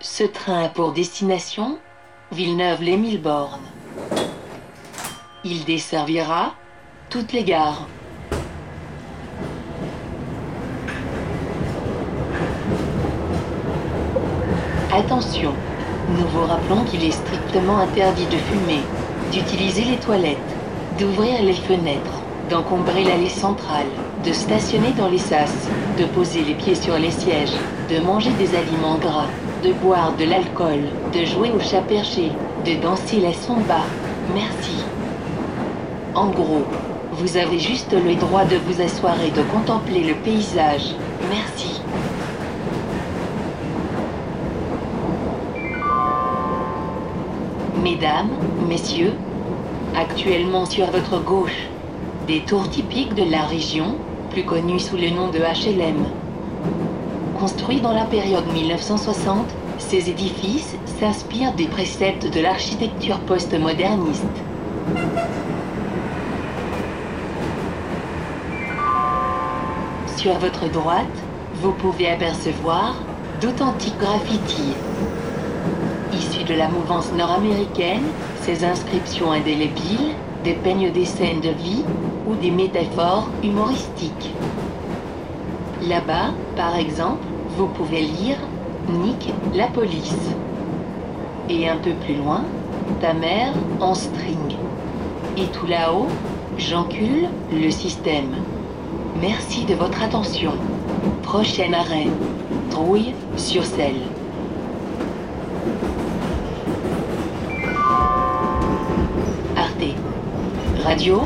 Ce train a pour destination Villeneuve-les-Mille-Bornes. Il desservira toutes les gares. Attention, nous vous rappelons qu'il est strictement interdit de fumer, d'utiliser les toilettes, d'ouvrir les fenêtres, d'encombrer l'allée centrale, de stationner dans les sas, de poser les pieds sur les sièges, de manger des aliments gras, de boire de l'alcool, de jouer au chat perché, de danser la samba. Merci. En gros, vous avez juste le droit de vous asseoir et de contempler le paysage. Merci. Mesdames, messieurs, actuellement sur votre gauche, des tours typiques de la région, plus connues sous le nom de HLM. Construits dans la période 1960, ces édifices s'inspirent des préceptes de l'architecture postmoderniste. Sur votre droite, vous pouvez apercevoir d'authentiques graffitis. Issus de la mouvance nord-américaine, ces inscriptions indélébiles dépeignent des scènes de vie ou des métaphores humoristiques. Là-bas, par exemple, vous pouvez lire Nick la police. Et un peu plus loin, ta mère en string. Et tout là-haut, j'encule le système. Merci de votre attention. Prochain arrêt. Trouille sur selle. Arte. Radio.